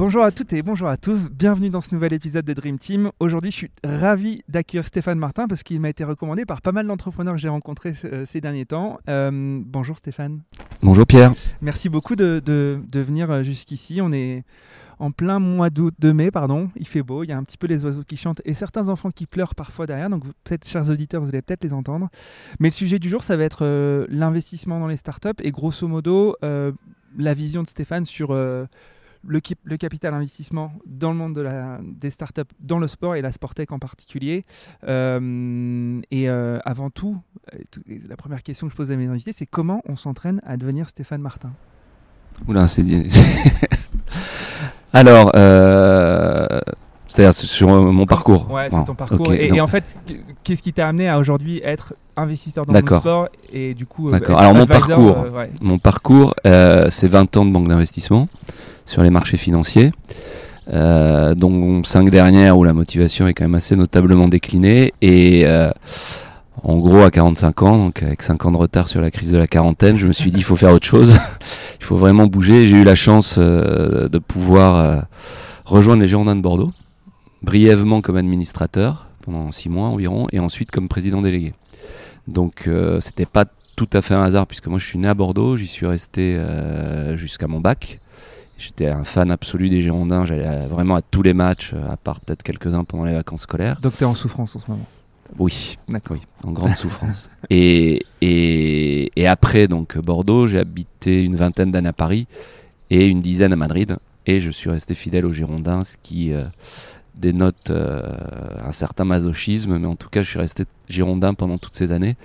Bonjour à toutes et bonjour à tous, bienvenue dans ce nouvel épisode de Dream Team. Aujourd'hui, je suis ravi d'accueillir Stéphane Martin parce qu'il m'a été recommandé par pas mal d'entrepreneurs que j'ai rencontrés euh, ces derniers temps. Euh, bonjour Stéphane. Bonjour Pierre. Merci beaucoup de, de, venir euh, jusqu'ici. On est en plein mois d'août, de mai, pardon. Il fait beau, il y a un petit peu les oiseaux qui chantent et certains enfants qui pleurent parfois derrière. Donc, peut-être, chers auditeurs, vous allez peut-être les entendre. Mais le sujet du jour, ça va être l'investissement dans les startups et grosso modo, la vision de Stéphane sur le, le, capital investissement dans le monde de la, des startups, dans le sport et la Sportec en particulier. Euh, et euh, avant tout, euh, la première question que je pose à mes invités, c'est comment on s'entraîne à devenir Stéphane Martin? Oula, c'est Alors, c'est-à-dire sur mon parcours. Ouais, c'est ton parcours. et, en fait, qu'est-ce qui t'a amené à aujourd'hui être investisseur dans le sport et du coup. D'accord. Alors mon parcours, mon parcours, c'est 20 ans de banque d'investissement sur les marchés financiers. Euh, dont cinq dernières où la motivation est quand même assez notablement déclinée. Et euh, en gros, à 45 ans, donc avec 5 ans de retard sur la crise de la quarantaine, je me suis dit il faut faire autre chose, il faut vraiment bouger. J'ai eu la chance euh, de pouvoir rejoindre les Girondins de Bordeaux, brièvement comme administrateur pendant 6 mois environ, et ensuite comme président délégué. Donc c'était pas tout à fait un hasard puisque moi je suis né à Bordeaux, j'y suis resté jusqu'à mon bac. J'étais un fan absolu des Girondins, j'allais vraiment à tous les matchs, à part peut-être quelques-uns pendant les vacances scolaires. Donc en souffrance en ce moment oui, en grande souffrance. Et, et, et, après donc Bordeaux, j'ai habité une vingtaine d'années à Paris et une dizaine à Madrid. Et je suis resté fidèle aux Girondins, ce qui euh, dénote euh, un certain masochisme, mais en tout cas je suis resté Girondin pendant toutes ces années.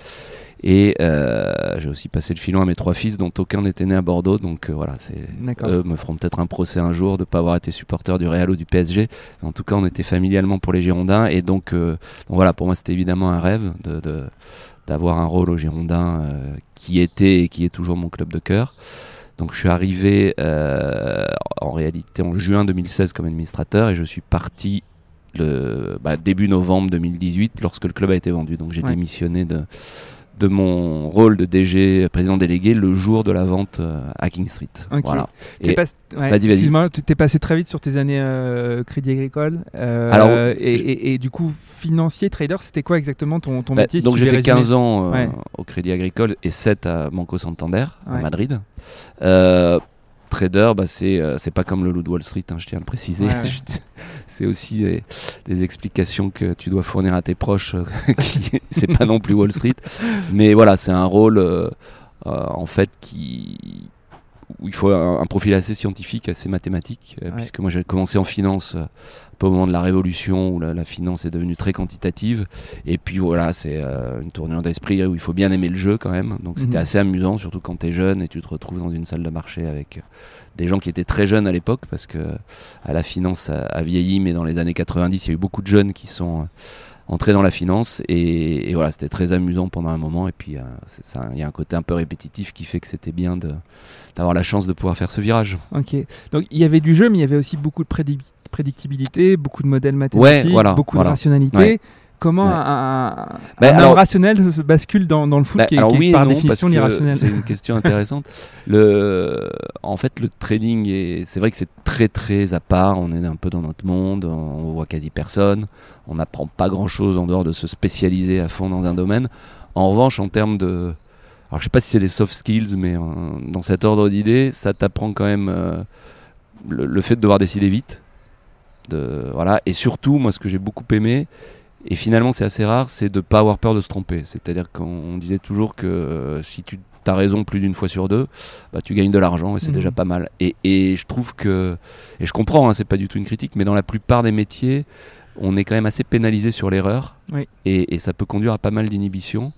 Et euh, j'ai aussi passé le filon à mes trois fils, dont aucun n'était né à Bordeaux. Donc euh, voilà, c'est, eux me feront peut-être un procès un jour de ne pas avoir été supporter du Real ou du PSG. En tout cas, on était familialement pour les Girondins. Et donc, voilà, pour moi, c'était évidemment un rêve de, d'avoir un rôle aux Girondins qui était et qui est toujours mon club de cœur. Donc je suis arrivé en réalité en juin 2016 comme administrateur et je suis parti le bah, début novembre 2018 lorsque le club a été vendu. Donc j'ai démissionné de, de mon rôle de DG président délégué le jour de la vente euh, à King Street. Voilà. vas-y, vas-y. Tu es passé très vite sur tes années euh, Crédit Agricole. Euh, Alors, et, du coup, financier, trader, c'était quoi exactement ton, ton bah, métier Donc j'ai fait 15 ans au Crédit Agricole et 7 à Banco Santander, à Madrid trader, bah, c'est euh, c'est pas comme le loup de Wall Street, hein, je tiens à le préciser. c'est aussi des, explications que tu dois fournir à tes proches. Euh, c'est pas non plus Wall Street, mais voilà, c'est un rôle euh, en fait qui où il faut un, profil assez scientifique, assez mathématique, puisque moi j'ai commencé en finance au moment de la révolution où la, finance est devenue très quantitative. Et puis voilà, c'est euh, une tournure d'esprit où il faut bien aimer le jeu quand même. Donc c'était mhm. assez amusant, surtout quand tu es jeune et tu te retrouves dans une salle de marché avec euh, des gens qui étaient très jeunes à l'époque, parce que à la finance a, vieilli, mais dans les années 90, il y a eu beaucoup de jeunes qui sont euh, entrés dans la finance. Et, voilà, c'était très amusant pendant un moment. Et puis il y a un côté un peu répétitif qui fait que c'était bien d'avoir la chance de pouvoir faire ce virage. Ok. Donc il y avait du jeu, mais il y avait aussi beaucoup de prédictibilité, beaucoup de modèles mathématiques, beaucoup de rationalité. Comment un, ben, rationnel se bascule dans, le foot ben, qui, est, par définition irrationnel C'est une question intéressante. le, en fait, le trading, c'est vrai que c'est très très à part. On est un peu dans notre monde, on, voit quasi personne. On n'apprend pas grand chose en dehors de se spécialiser à fond dans un domaine. En revanche, en termes de. Alors, je sais pas si c'est des soft skills, mais euh, dans cet ordre d'idées, ça t'apprend quand même euh, le, le, fait de devoir décider vite voilà. Et surtout, moi, ce que j'ai beaucoup aimé, et finalement c'est assez rare, c'est de ne pas avoir peur de se tromper. C'est-à-dire qu'on disait toujours que euh, si tu as raison plus d'une fois sur deux, bah, tu gagnes de l'argent et c'est Mhm. déjà pas mal. Et, et je trouve que, et je comprends, hein, c'est pas du tout une critique, mais dans la plupart des métiers, on est quand même assez pénalisé sur l'erreur Oui. et, et ça peut conduire à pas mal d'inhibitions.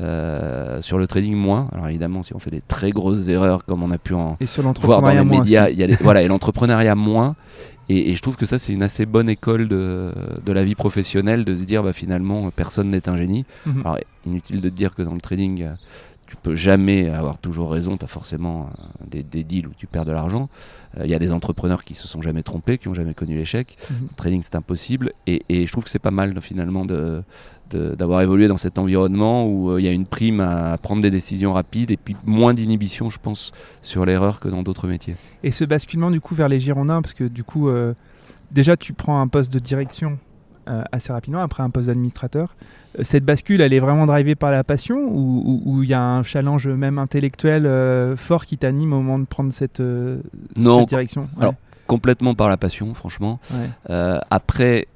Euh, sur le trading, moins. Alors évidemment, si on fait des très grosses erreurs comme on a pu en Et sur voir dans les médias, il y a des- voilà, et l'entrepreneuriat moins. Et, et je trouve que ça, c'est une assez bonne école de, de la vie professionnelle de se dire, bah, finalement, personne n'est un génie. Mhm. Alors, inutile de dire que dans le trading, euh, tu peux jamais avoir toujours raison. Tu as forcément euh, des, des deals où tu perds de l'argent. Euh, Il y a des entrepreneurs qui se sont jamais trompés, qui ont jamais connu l'échec. Mhm. Le trading, c'est impossible. Et, et je trouve que c'est pas mal, finalement, d'avoir évolué dans cet environnement où euh, il y a une prime à prendre des décisions rapides et puis moins d'inhibition, je pense, sur l'erreur que dans d'autres métiers. Et ce basculement du coup vers les Girondins, parce que du coup, euh, déjà tu prends un poste de direction assez rapidement, après un poste d'administrateur. Euh, cette bascule, elle est vraiment drivée par la passion ou il y a un challenge même intellectuel euh, fort qui t'anime au moment de prendre cette, euh, Non, cette direction? Ouais. alors, complètement par la passion, franchement. Ouais. Euh, après,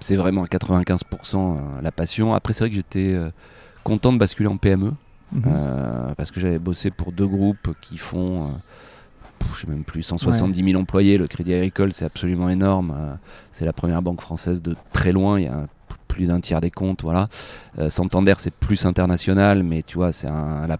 c'est vraiment à 95% euh, la passion. Après, c'est vrai que j'étais euh, content de basculer en PME Mhm. euh, parce que j'avais bossé pour deux groupes qui font, euh, je sais même plus, 170 000 employés. Le Crédit Agricole, c'est absolument énorme. Euh, c'est la première banque française de très loin. Il y a un- plus d'un tiers des comptes, voilà. Euh, Santander, c'est plus international, mais tu vois, c'est la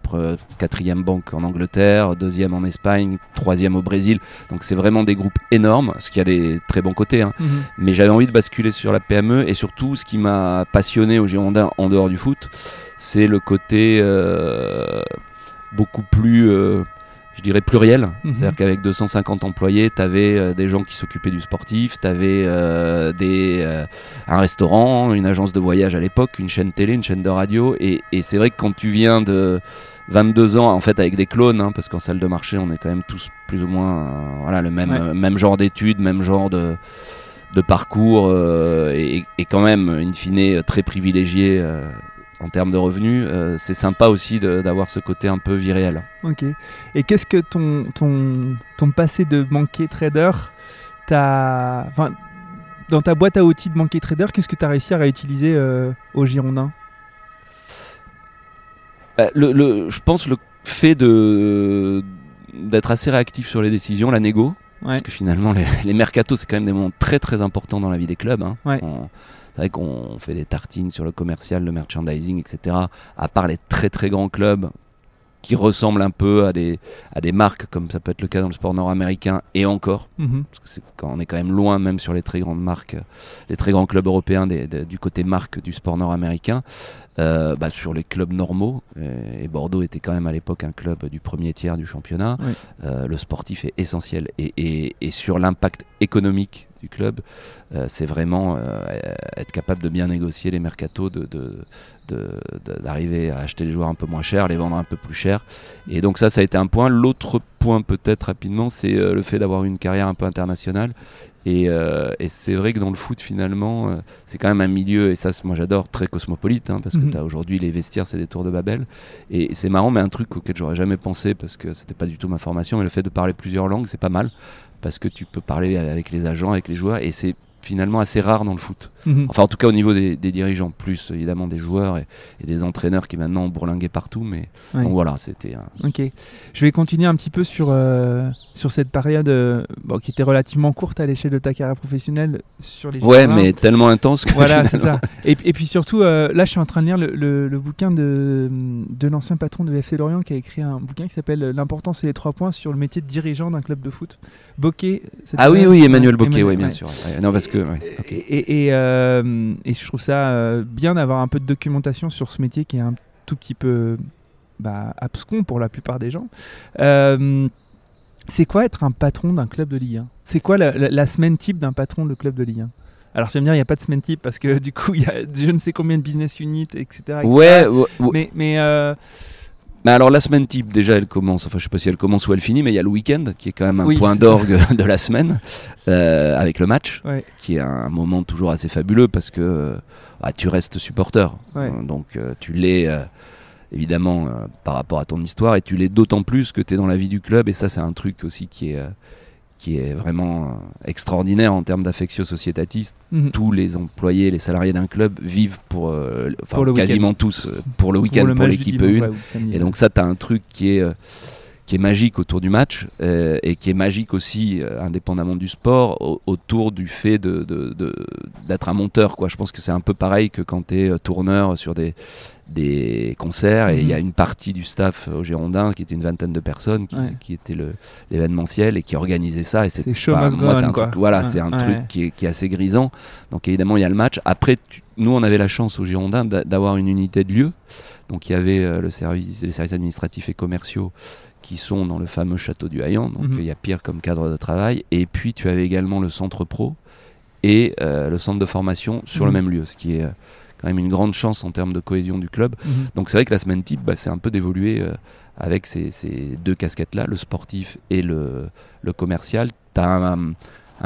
quatrième banque en Angleterre, deuxième en Espagne, troisième au Brésil. Donc c'est vraiment des groupes énormes, ce qui a des très bons côtés. hein. Mhm. Mais j'avais envie de basculer sur la PME et surtout, ce qui m'a passionné au Girondin en dehors du foot, c'est le côté euh, beaucoup plus, euh, je dirais, pluriel. Mhm. C'est-à-dire qu'avec 250 employés, tu avais des gens qui s'occupaient du sportif, tu avais un restaurant, une agence de voyage à l'époque, une chaîne télé, une chaîne de radio. Et, et c'est vrai que quand tu viens de 22 ans, en fait, avec des clones, hein, parce qu'en salle de marché, on est quand même tous plus ou moins euh, voilà, le même, Ouais. euh, même genre d'études, même genre de de parcours euh, et, et quand même, in fine, très privilégié euh, en termes de revenus, euh, c'est sympa aussi d'avoir ce côté un peu viréel. Ok. Et qu'est-ce que ton, ton, ton passé de banquier trader. Enfin, dans ta boîte à outils de banquier trader, qu'est-ce que tu as réussi à réutiliser euh, au Girondin? Bah, le, le- je pense le fait de d'être assez réactif sur les décisions, la négo, Ouais. parce que finalement les, les mercatos c'est quand même des moments très très importants dans la vie des clubs. hein. Ouais. On- c'est vrai qu'on fait des tartines sur le commercial, le merchandising, etc. À part les très très grands clubs qui ressemblent un peu à des, à des marques comme ça peut être le cas dans le sport nord-américain et encore Mhm. parce que c'est quand on est quand même loin même sur les très grandes marques, les très grands clubs européens des- des- du côté marque du sport nord-américain, euh, bah, sur les clubs normaux, euh, et Bordeaux était quand même à l'époque un club du premier tiers du championnat, Oui. euh, le sportif est essentiel et, et- et sur l'impact économique du club, euh, c'est vraiment euh, être capable de bien négocier les mercatos, de, d'arriver à acheter les joueurs un peu moins chers, les vendre un peu plus cher. Et donc ça, ça a été un point. L'autre point peut-être rapidement, c'est euh, le fait d'avoir une carrière un peu internationale. Et, euh, et c'est vrai que dans le foot, finalement, euh, c'est quand même un milieu, et ça, moi j'adore, très cosmopolite, hein, parce que Mhm. t'as aujourd'hui les vestiaires, c'est des tours de Babel. Et, et c'est marrant, mais un truc auquel j'aurais jamais pensé, parce que c'était pas du tout ma formation, mais le fait de parler plusieurs langues, c'est pas mal, parce que tu peux parler avec les agents, avec les joueurs, et c'est finalement assez rare dans le foot. Mhm. Enfin, en tout cas, au niveau des, des dirigeants, plus évidemment des joueurs et, et des entraîneurs qui maintenant ont bourlingué partout. Mais Ouais. donc voilà, c'était un. Ok. Je vais continuer un petit peu sur, euh, sur cette période euh, bon, qui était relativement courte à l'échelle de ta carrière professionnelle sur les Ouais, mais tellement intense que. Voilà, c'est ça. Et, et puis surtout, euh, là, je suis en train de lire le, le- le bouquin de, de l'ancien patron de FC Lorient qui a écrit un bouquin qui s'appelle L'importance et les trois points sur le métier de dirigeant d'un club de foot. Bokeh. Ah oui, oui, Emmanuel Emmanuel, oui, bien ouais. sûr. ouais. Non, parce que. Ouais, ok. Et, et, euh, et je trouve ça euh, bien d'avoir un peu de documentation sur ce métier qui est un tout petit peu bah, abscon pour la plupart des gens. Euh, c'est quoi être un patron d'un club de Ligue 1 C'est quoi la, la- la semaine type d'un patron de club de Ligue 1 Alors tu vas me dire, il n'y a pas de semaine type parce que du coup, il y a je ne sais combien de business units, etc. etc. Ouais, ouais, ouais. Mais, mais euh, Mais alors la semaine type, déjà, elle commence. Enfin, je sais pas si elle commence ou elle finit, mais il y a le week-end qui est quand même un Oui, point d'orgue de la semaine euh, avec le match, Ouais. qui est un moment toujours assez fabuleux parce que bah, tu restes supporter. Ouais. Euh, donc euh, tu l'es euh, évidemment par rapport à ton histoire et tu l'es d'autant plus que tu es dans la vie du club et ça c'est un truc aussi qui est euh, qui est vraiment euh, extraordinaire en termes d'affectio societatis. Mhm. Tous les employés, les salariés d'un club vivent pour, euh, enfin, Pour le quasiment tous euh, pour le week-end, pour, l'équipe dimanche, 1. ouais, ou le samedi, Et donc ça, tu as un truc qui est, euh, qui est magique autour du match euh, et qui est magique aussi, euh, indépendamment du sport, au- autour du fait de, de- de- d'être un monteur. Quoi. Je pense que c'est un peu pareil que quand tu es tourneur sur des, des concerts et il y a Mhm. une partie du staff au Girondin qui était une vingtaine de personnes qui, Ouais. qui était l'événementiel et qui organisait ça. Et c'est, moi, un quoi. truc, voilà, Ouais, c'est un ouais. truc qui est, qui est assez grisant. Donc évidemment, il y a le match. Après, tu- nous, on avait la chance au Girondin d'a- d'avoir une unité de lieu. Donc il y avait euh, le service, les services administratifs et commerciaux qui sont dans le fameux château du Haillan. Donc Mhm. il y a pire comme cadre de travail. Et puis tu avais également le centre pro et euh, le centre de formation sur le Mhm. même lieu, ce qui est euh, quand même une grande chance en termes de cohésion du club. Mhm. Donc c'est vrai que la semaine type, bah, c'est un peu d'évoluer euh, avec ces, ces deux casquettes-là, le sportif et le, le commercial. Tu as un, un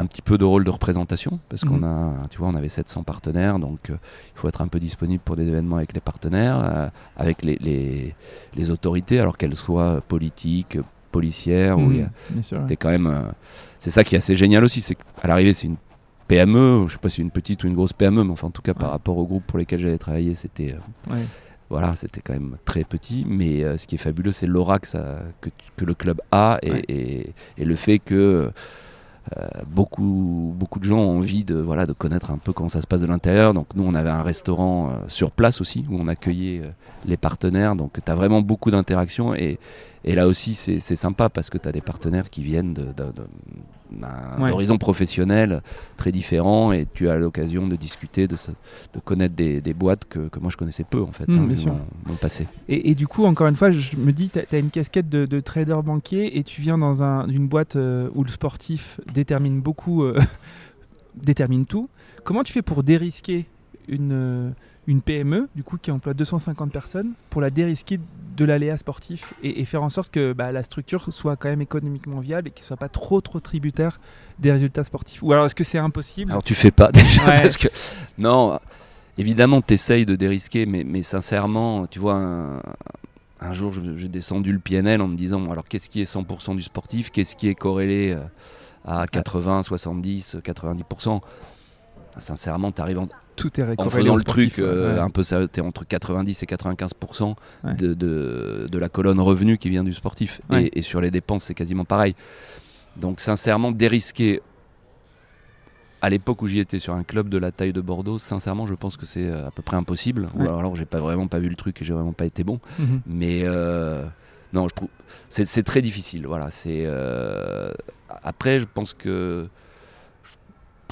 petit peu de rôle de représentation, parce qu'on Mhm. a, tu vois, on avait 700 partenaires, donc euh, il faut être un peu disponible pour des événements avec les partenaires, euh, avec les, les, les autorités, alors qu'elles soient politiques, policières, a- Mhm. Ouais. c'était quand même. euh, c'est ça qui est assez génial aussi, c'est qu'à l'arrivée, c'est une PME, je sais pas si c'est une petite ou une grosse PME, mais enfin, en tout cas, par rapport au groupe pour lesquels j'avais travaillé, c'était. Ouais. voilà, c'était quand même très petit, mais euh, ce qui est fabuleux, c'est l'aura que, que, que le club a et, Ouais. et- et le fait que beaucoup, beaucoup de gens ont envie de, voilà, de connaître un peu comment ça se passe de l'intérieur. Donc nous, on avait un restaurant euh, sur place aussi, où on accueillait euh, les partenaires. Donc tu as vraiment beaucoup d'interactions et, et là aussi, c'est sympa parce que tu as des partenaires qui viennent d'un Ouais. horizon professionnel très différent et tu as l'occasion de discuter, de, se- de connaître des, des boîtes que, que moi je connaissais peu en fait, Mm, hein, bien mon passé. Et, et du coup, encore une fois, je me dis, tu as, une casquette de, de trader banquier et tu viens dans un, une boîte euh, où le sportif détermine beaucoup, euh, détermine tout. Comment tu fais pour dérisquer une, euh, une PME, du coup, qui emploie 250 personnes, pour la dérisquer de l'aléa sportif et, et faire en sorte que bah, la structure soit quand même économiquement viable et qu'il ne soit pas trop, trop tributaire des résultats sportifs Ou alors, est-ce que c'est impossible? Alors tu fais pas déjà Ouais. parce que non, évidemment tu essayes de dérisquer, mais, mais sincèrement, tu vois, un, un jour j'ai descendu le PNL en me disant bon, alors qu'est-ce qui est 100% du sportif, qu'est-ce qui est corrélé euh, à 80, 70, 90%. Sincèrement, tu arrives en, Tout est en faisant le sportif, truc euh, ouais. un peu ça, t'es entre 90 et 95% Ouais. de, de, de la colonne revenu qui vient du sportif. Ouais. Et, et sur les dépenses, c'est quasiment pareil. Donc sincèrement, dérisquer à l'époque où j'y étais sur un club de la taille de Bordeaux, sincèrement, je pense que c'est euh, à peu près impossible. Ou alors, alors j'ai pas vraiment pas vu le truc et j'ai vraiment pas été bon. Mhm. Mais euh, non, je trouve c'est c'est très difficile. Voilà, c'est euh, après, je pense que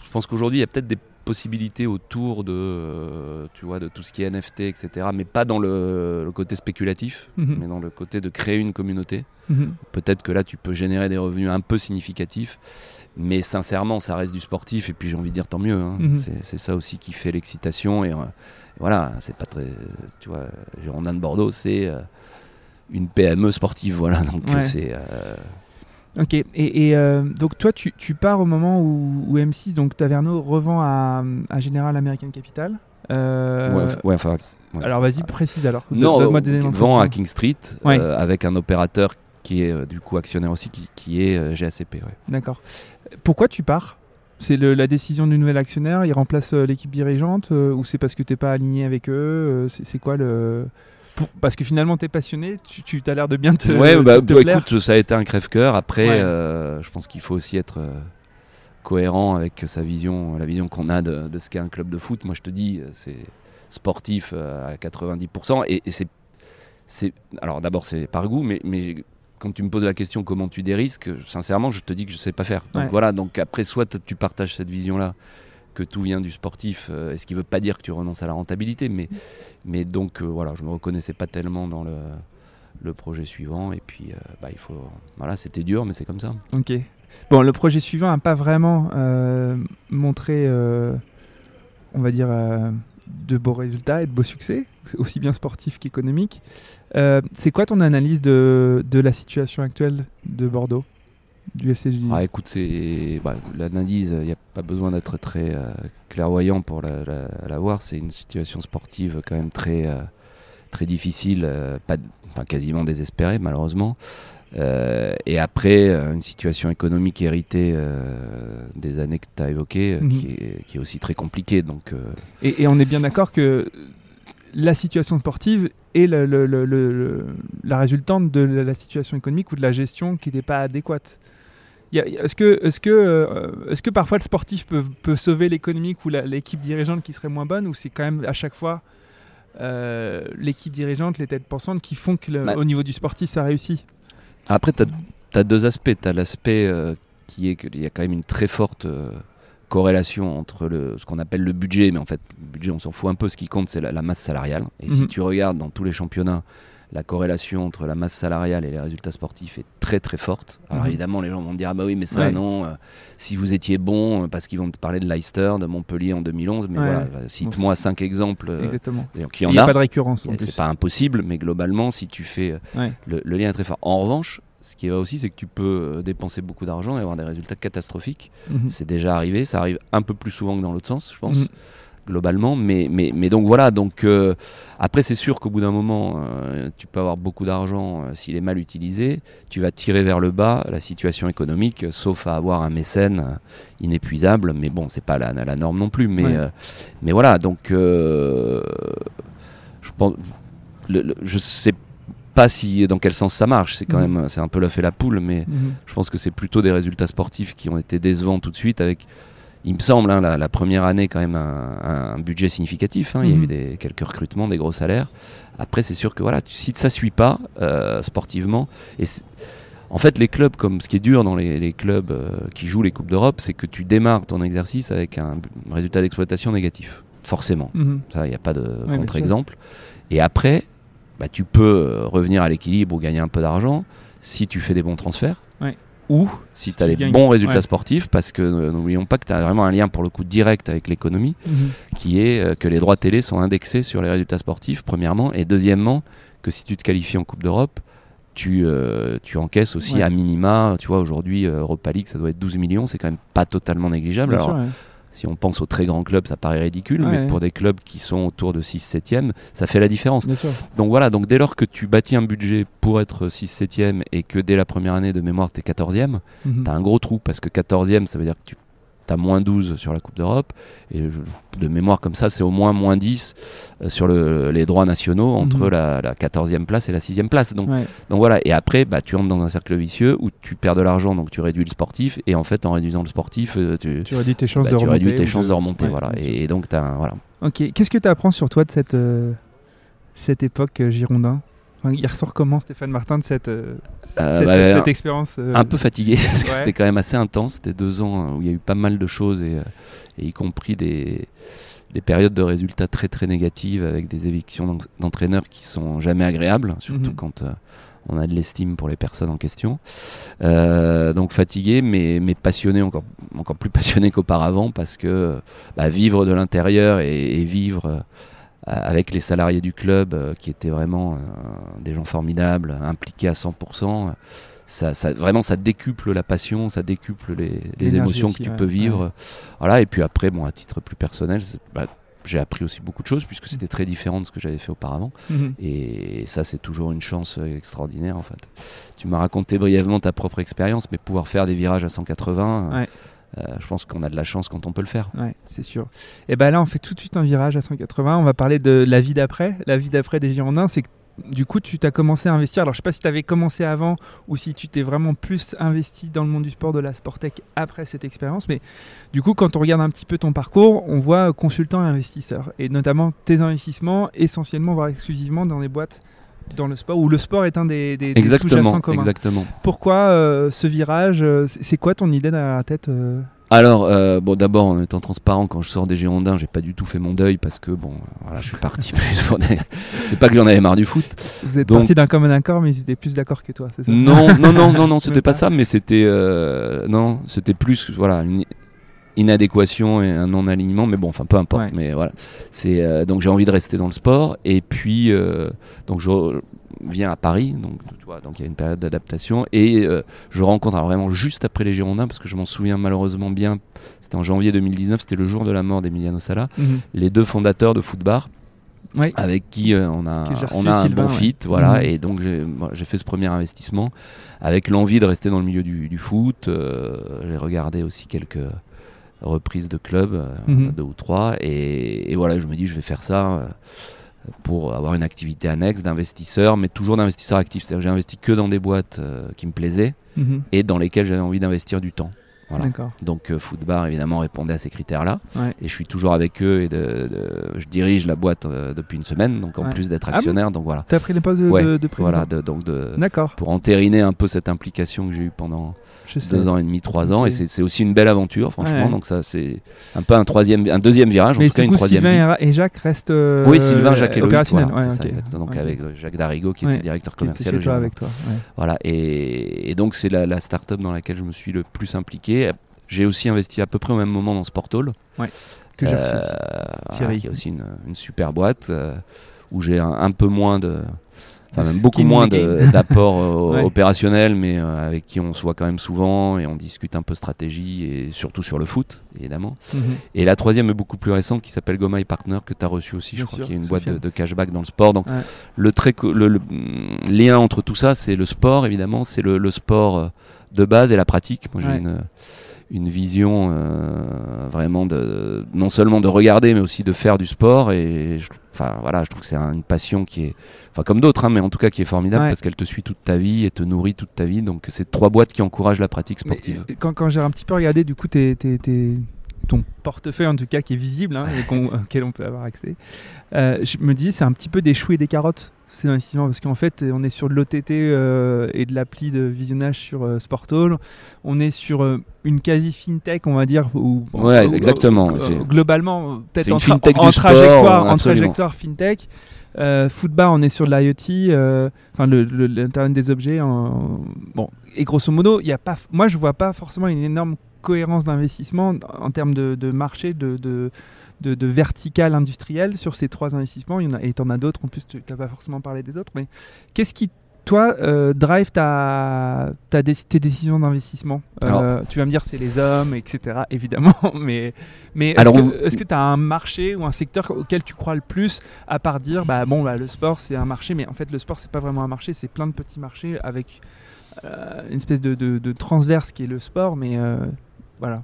je pense qu'aujourd'hui, il y a peut-être des possibilités autour de euh, tu vois de tout ce qui est NFT, etc. Mais pas dans le, le côté spéculatif, Mhm. mais dans le côté de créer une communauté. Mhm. Peut-être que là, tu peux générer des revenus un peu significatifs. Mais sincèrement, ça reste du sportif. Et puis, j'ai envie de dire tant mieux. hein. Mhm. C'est- C'est ça aussi qui fait l'excitation. Et euh, voilà, c'est pas très. Tu vois, Girondin de Bordeaux, c'est euh, une PME sportive. Voilà, donc Ouais. c'est. euh, Ok, et, et, euh, donc toi tu, tu pars au moment où, où M6, donc Taverneau, revend à, à General American Capital. Euh, ouais, enfin. ouais. Alors vas-y, précise alors. non, Donne-moi des éléments de vend à. King Street euh, avec un opérateur qui est euh, du coup actionnaire aussi, qui, qui est euh, GACP. D'accord. Pourquoi tu pars? C'est la décision du nouvel actionnaire, il remplace euh, l'équipe dirigeante euh, ou c'est parce que t'es pas aligné avec eux euh, c'est quoi le... Pour- parce que finalement t'es passionné, tu, tu as l'air de bien te, ouais, bah, te bah, plaire. écoute, ça a été un crève-cœur. Après, Ouais. euh, je pense qu'il faut aussi être euh, cohérent avec sa vision, la vision qu'on a de, de ce qu'est un club de foot. Moi, je te dis, c'est sportif euh, à 90%. Et, et c'est, c'est, alors d'abord, c'est par goût, mais, mais quand tu me poses la question comment tu dérisques, sincèrement, je te dis que je sais pas faire. Donc Ouais. voilà. Donc après, soit tu partages cette vision-là que tout vient du sportif, euh, ce qui veut pas dire que tu renonces à la rentabilité, mais, mais donc euh, voilà, je me reconnaissais pas tellement dans le, projet suivant, et puis euh, bah, il faut, voilà, c'était dur, mais c'est comme ça. Ok. Bon, le projet suivant n'a pas vraiment montré, on va dire, de beaux résultats et de beaux succès, aussi bien sportifs qu'économiques. C'est quoi ton analyse de la situation actuelle de Bordeaux, du FCJ Ah, écoute, c'est bah, l'analyse, il n'y a pas besoin d'être très euh, clairvoyant pour la, la- la voir. C'est une situation sportive quand même très, euh, très difficile, euh, pas, enfin, quasiment désespérée malheureusement. Et après, une situation économique héritée des années que tu as évoquées, Mhm. qui, est, qui est aussi très compliquée. Donc, Et, et on est bien d'accord que la situation sportive le- le- le- la résultante de la situation économique ou de la gestion qui n'était pas adéquate. Est-ce que, est que, euh, est que parfois le sportif peut, peut sauver l'économique ou l'équipe dirigeante qui serait moins bonne ou c'est quand même à chaque fois euh, l'équipe dirigeante, les têtes pensantes qui font que le- Bah. au niveau du sportif ça réussit? Après, tu as, deux aspects. Tu as l'aspect euh, qui est qu'il y a quand même une très forte corrélation entre le, ce qu'on appelle le budget, mais en fait, le budget, on s'en fout un peu. Ce qui compte, c'est la, la masse salariale. Et si Mhm. tu regardes dans tous les championnats, la corrélation entre la masse salariale et les résultats sportifs est très très forte. Alors Mhm. évidemment, les gens vont me dire ah bah oui, mais ça Ouais. non. euh, si vous étiez bon, euh, parce qu'ils vont te parler de Leicester, de Montpellier en 2011, mais Ouais. voilà, euh, cite-moi cinq exemples. euh, Exactement. Il en n'y a a. pas de récurrence. C'est pas impossible, mais globalement, si tu fais. Ouais. Le, le lien est très fort. En revanche, ce qui vrai aussi, c'est que tu peux dépenser beaucoup d'argent et avoir des résultats catastrophiques. Mhm. C'est déjà arrivé, ça arrive un peu plus souvent que dans l'autre sens, je pense, Mhm. Globalement. Mais, mais, mais donc voilà, donc euh, après, c'est sûr qu'au bout d'un moment, euh, tu peux avoir beaucoup d'argent euh, s'il est mal utilisé. Tu vas tirer vers le bas la situation économique, sauf à avoir un mécène inépuisable. Mais bon, c'est pas la, la norme non plus. Mais, Ouais. mais voilà, donc je pense. le- le- je sais pas si dans quel sens ça marche. C'est quand Mhm. même, c'est un peu l'œuf et la poule, mais Mhm. je pense que c'est plutôt des résultats sportifs qui ont été décevants tout de suite avec. Il me semble, hein, la, la première année, quand même, un, un budget significatif. hein. Il y a Mhm. eu des, quelques recrutements, des gros salaires. Après, c'est sûr que voilà, tu- si ça suit pas euh, sportivement, et en fait, les clubs, comme ce qui est dur dans les, les clubs euh, qui jouent les Coupes d'Europe, c'est que tu démarres ton exercice avec un résultat d'exploitation négatif. Forcément. Mhm. Ça, il n'y a pas de contre-exemple. Et après, bah, tu peux euh, revenir à l'équilibre ou gagner un peu d'argent si tu fais des bons transferts. Ouais. Ou si tu as les bons résultats Ouais. sportifs, parce que euh, n'oublions pas que tu as vraiment un lien pour le coup direct avec l'économie, Mhm. qui est euh, que les droits télé sont indexés sur les résultats sportifs, premièrement, et deuxièmement, que si tu te qualifies en Coupe d'Europe, tu, euh, tu encaisses aussi Ouais. à minima, tu vois, aujourd'hui, euh, Europa League, ça doit être 12 millions, c'est quand même pas totalement négligeable. Bien Alors, sûr, ouais. Si on pense aux très grands clubs, ça paraît ridicule, Ouais. mais pour des clubs qui sont autour de 6-7e, ça fait la différence. Donc voilà, donc dès lors que tu bâtis un budget pour être 6-7e et que dès la première année de mémoire, tu es 14e, Mhm. tu as un gros trou parce que 14e, ça veut dire que tu as moins 12 sur la Coupe d'Europe. Et de mémoire comme ça, c'est au moins moins 10 euh, sur le- les droits nationaux entre Mhm. la, la 14e place et la 6e place. Donc, Ouais. donc voilà, et après, bah, tu entres dans un cercle vicieux où tu perds de l'argent, donc tu réduis le sportif. Et en fait, en réduisant le sportif, euh, tu, Tu réduis tes chances bah, de tu remonter. réduis tes ou chances de, remonter. Ouais, voilà. Et, et donc, tu as voilà. Ok, qu'est-ce que tu apprends sur toi de cette, euh, cette époque euh, Girondin? Enfin, Il ressort comment Stéphane Martin de cette, euh, Euh, cette, bah, cette expérience euh, un peu fatigué parce que Ouais. c'était quand même assez intense. C'était deux ans hein, où il y a eu pas mal de choses et, euh, et y compris des, des périodes de résultats très très négatives avec des évictions d'en- d'entraîneurs qui sont jamais agréables, surtout Mhm. quand euh, on a de l'estime pour les personnes en question. Euh, donc fatigué, mais, mais passionné encore, encore plus passionné qu'auparavant parce que bah, vivre de l'intérieur et, et vivre euh, avec les salariés du club euh, qui étaient vraiment euh, des gens formidables, impliqués à 100%. euh, ça, ça- vraiment, ça décuple la passion, ça décuple les, émotions aussi, que tu ouais, peux vivre. ouais. Voilà, et puis après, bon, à titre plus personnel, bah, j'ai appris aussi beaucoup de choses puisque c'était très différent de ce que j'avais fait auparavant. mhm. Et ça, c'est toujours une chance euh, extraordinaire en fait. Tu m'as raconté brièvement ta propre expérience, mais pouvoir faire des virages à 180, euh, Ouais. euh, je pense qu'on a de la chance quand on peut le faire. Ouais, c'est sûr. Et ben là, on fait tout de suite un virage à 180. On va parler de la vie d'après. La vie d'après des Girondins, c'est que du coup, tu t'as commencé à investir. Alors, je sais pas si tu avais commencé avant ou si tu t'es vraiment plus investi dans le monde du sport, de la Sportec après cette expérience. Mais du coup, quand on regarde un petit peu ton parcours, on voit consultant et investisseur. Et notamment tes investissements, essentiellement, voire exclusivement dans les boîtes dans le sport, où le sport est un des, des, des Exactement, sous-jacents communs. exactement. Pourquoi euh, ce virage euh, C'est quoi ton idée derrière la tête euh Alors, euh, bon, d'abord, en étant transparent, quand je sors des Girondins, j'ai pas du tout fait mon deuil parce que, bon, voilà, je suis parti plus pour des. C'est pas que j'en avais marre du foot. Vous êtes Donc- parti d'un commun accord, mais ils étaient plus d'accord que toi, c'est ça? Non, non, non, non, non, c'était pas pas. ça, mais c'était. euh, non, c'était plus, voilà, une inadéquation et un non-alignement, mais bon, enfin, peu importe, Ouais. mais voilà. C'est, euh, donc, j'ai envie de rester dans le sport, et puis, euh, donc, je viens à Paris, donc, tu vois, donc il y a une période d'adaptation, et euh, je rencontre, alors vraiment juste après les Girondins, parce que je m'en souviens malheureusement bien, c'était en janvier 2019, c'était le jour de la mort d'Emiliano Sala, Mhm. les deux fondateurs de Footbar, Ouais. avec qui euh, on a, reçu on a un Sylvain, bon ouais. fit. Voilà, Mhm. et donc j'ai fait ce premier investissement avec l'envie de rester dans le milieu du, du foot. Euh, j'ai regardé aussi quelques reprises de clubs, euh, Mhm. deux ou trois, et, et voilà, je me dis je vais faire ça. euh, pour avoir une activité annexe d'investisseur, mais toujours d'investisseur actif. C'est-à-dire que j'ai investi que dans des boîtes euh, qui me plaisaient Mhm. et dans lesquelles j'avais envie d'investir du temps. Voilà. Donc euh, Footbar évidemment répondait à ces critères-là Ouais. et je suis toujours avec eux et de, de- je dirige la boîte euh, depuis une semaine donc en Ouais. plus d'être Ah actionnaire donc voilà T'as pris les postes de, Ouais, de, voilà de- donc de, D'accord. pour entériner un peu cette implication que j'ai eue pendant Je sais. deux ans et demi trois ans et c'est aussi une belle aventure franchement donc ça c'est un peu un troisième un deuxième virage en Mais tout cas une troisième vie. Sylvain et Jacques restent euh, oui Sylvain Jacques et Loïc voilà, ça, donc avec Jacques Darigo qui était directeur Qui était commercial chez au toi Géant. avec toi. Voilà, et, et donc c'est la, la start-up dans laquelle je me suis le plus impliqué. J'ai aussi investi à peu près au même moment dans Sportall, Que j'ai euh, voilà, qui est aussi une, une super boîte euh, où j'ai un, un peu moins de, enfin même beaucoup moins d'apport euh, Ouais. opérationnel, mais euh, avec qui on se voit quand même souvent et on discute un peu stratégie et surtout sur le foot, évidemment. Mhm. Et la troisième est beaucoup plus récente qui s'appelle Goma Partner que tu as reçu aussi, Bien je crois, qui est une boîte de, cashback dans le sport. Donc Ouais. le, très le, le, lien entre tout ça, c'est le sport évidemment, c'est le, le sport de base et la pratique. Moi j'ai Ouais. une, une vision euh, vraiment de non seulement de regarder mais aussi de faire du sport et je, enfin voilà, je trouve que c'est un- une passion qui est enfin comme d'autres hein, mais en tout cas qui est formidable Ouais. parce qu'elle te suit toute ta vie et te nourrit toute ta vie. Donc c'est trois boîtes qui encouragent la pratique sportive. euh, quand quand j'ai un petit peu regardé, du coup, t'es- t'es- t'es- ton portefeuille, en tout cas, qui est visible hein, et qu'on- auquel on peut avoir accès, euh, je me dis, c'est un petit peu des choux et des carottes, ces investissements, parce qu'en fait, on est sur de l'OTT euh, et de l'appli de visionnage sur euh, Sportall. On est sur euh, une quasi fintech, on va dire. Où, Ouais, exactement, globalement, peut-être en, tra- en trajectoire, en trajectoire fintech. Footbar, on est sur de l'IoT, enfin l'internet des objets. en- bon, et grosso modo, il y a pas, moi je vois pas forcément une énorme cohérence d'investissement en termes de, de marché, de, de, de, vertical industriel sur ces trois investissements. Il y en a, et tu en as d'autres, en plus tu n'as pas forcément parlé des autres. Mais qu'est-ce qui, toi, euh, drive ta, ta dé- tes décisions d'investissement? Euh, Tu vas me dire c'est les hommes, etc. Évidemment, mais, mais est-ce que- on- tu as un marché ou un secteur auquel tu crois le plus à part dire bah bon bah, le sport c'est un marché mais en fait le sport c'est pas vraiment un marché c'est plein de petits marchés avec euh, une espèce de, de- de transverse qui est le sport mais euh, voilà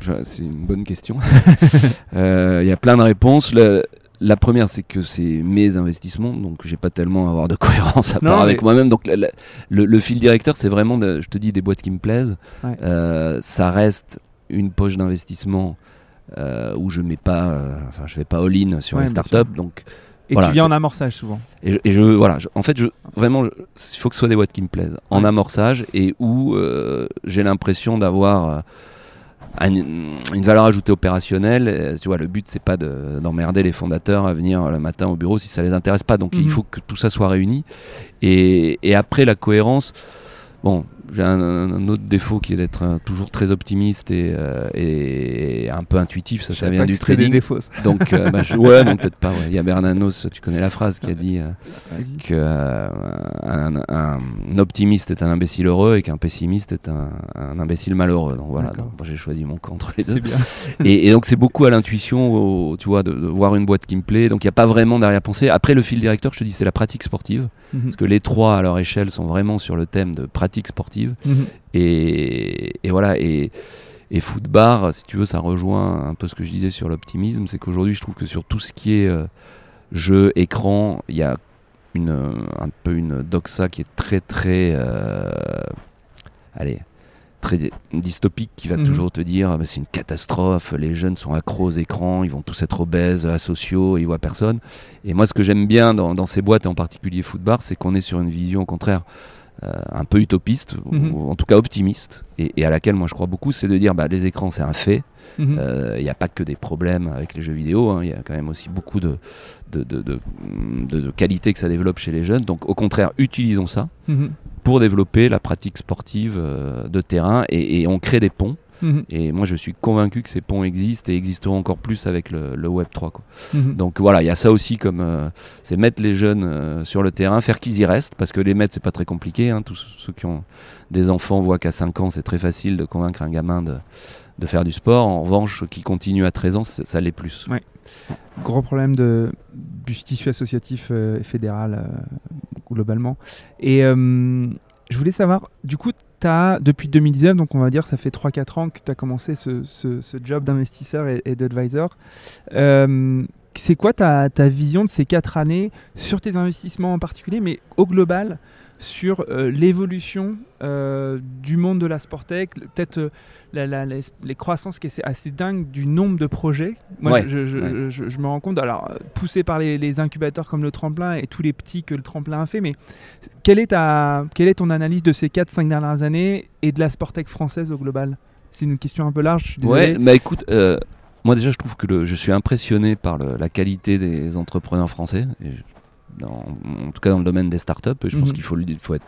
Je- C'est une bonne question. Euh, Il y a plein de réponses. Le- la première, c'est que c'est mes investissements, donc j'ai pas tellement à avoir de cohérence à Non, part avec moi-même. Donc le, le fil directeur, c'est vraiment, de- je te dis, des boîtes qui me plaisent. Ouais. Euh, ça reste une poche d'investissement euh, où je mets pas, enfin, je fais pas all-in sur Ouais, les startups. Donc et Voilà, tu viens en amorçage souvent et je, et je- voilà, je- en fait, je, vraiment, il faut que ce soit des boîtes qui me plaisent, en amorçage et où euh, j'ai l'impression d'avoir euh, un- une valeur ajoutée opérationnelle. Tu vois, le but c'est pas de- d'emmerder les fondateurs à venir le matin au bureau si ça les intéresse pas. Donc Mhm. il faut que tout ça soit réuni. Et, et après la cohérence. Bon, j'ai un, un autre défaut qui est d'être euh, toujours très optimiste et, euh, et un peu intuitif. Ça, ça vient pas du que des trading. ça. Donc, euh, bah, je- ouais, non, peut-être pas. ouais. Il y a Bernanos, tu connais la phrase qui a dit euh, Vas-y. que euh, un, un- un optimiste est un imbécile heureux et qu'un pessimiste est un, un imbécile malheureux. Donc voilà, donc, moi, j'ai choisi mon camp entre les deux. bien Et, et donc c'est beaucoup à l'intuition, tu vois, de, de voir une boîte qui me plaît. Donc il n'y a pas vraiment d'arrière-pensée. Après le fil directeur, je te dis, c'est la pratique sportive. Mhm. Parce que les trois à leur échelle sont vraiment sur le thème de pratique sportive. Mhm. Et, et voilà, et, et Footbar, si tu veux, ça rejoint un peu ce que je disais sur l'optimisme, c'est qu'aujourd'hui, je trouve que sur tout ce qui est euh, jeu, écran, il y a une, euh, un peu une doxa qui est très, très, euh, allez, très dystopique, qui va Mhm. toujours te dire, Ah, c'est une catastrophe, les jeunes sont accros aux écrans, ils vont tous être obèses, asociaux, ils voient personne. Et moi, ce que j'aime bien dans, dans ces boîtes, et en particulier Footbar, c'est qu'on est sur une vision, au contraire, un peu utopiste, Mhm. ou en tout cas optimiste, et, et à laquelle moi je crois beaucoup, c'est de dire bah, les écrans c'est un fait. Mhm. Il n'y a pas que des problèmes avec les jeux vidéo, hein. il y a quand même aussi beaucoup de, de, de, de, de- de qualités que ça développe chez les jeunes. Donc au contraire, utilisons ça Mhm. pour développer la pratique sportive euh, de terrain et, et on crée des ponts. Mhm. Et moi je suis convaincu que ces ponts existent et existeront encore plus avec le, le Web 3. Quoi. Mhm. Donc voilà, il y a ça aussi comme euh, c'est mettre les jeunes euh, sur le terrain, faire qu'ils y restent, parce que les mettre c'est pas très compliqué. hein. Tous ceux qui ont des enfants voient qu'à 5 ans c'est très facile de convaincre un gamin de, de faire du sport. En revanche, qui continue à 13 ans, ça, l'est plus. Ouais. Gros problème de, du tissu associatif euh, et fédéral euh, globalement. Et je voulais savoir, du coup, as, depuis 2019, donc on va dire ça fait 3-4 ans que tu as commencé ce, job d'investisseur et, et d'advisor. Euh, c'est quoi ta, ta vision de ces 4 années sur tes investissements en particulier, mais au global sur euh, l'évolution euh, du monde de la Sportec, peut-être euh, la- la- les, les croissances qui est assez dingue du nombre de projets. Moi, Ouais, je, je- ouais. je- je- je me rends compte, alors poussé par les, les incubateurs comme le tremplin et tous les petits que le tremplin a fait, mais quelle est, ta, quelle est ton analyse de ces 4-5 dernières années et de la Sportec française au global? C'est une question un peu large, je suis désolé. Ouais, bah écoute, moi déjà je trouve que le- je suis impressionné par le- la qualité des entrepreneurs français, et dans- en tout cas dans le domaine des startups, et je pense Mhm. qu'il faut le, il faut être,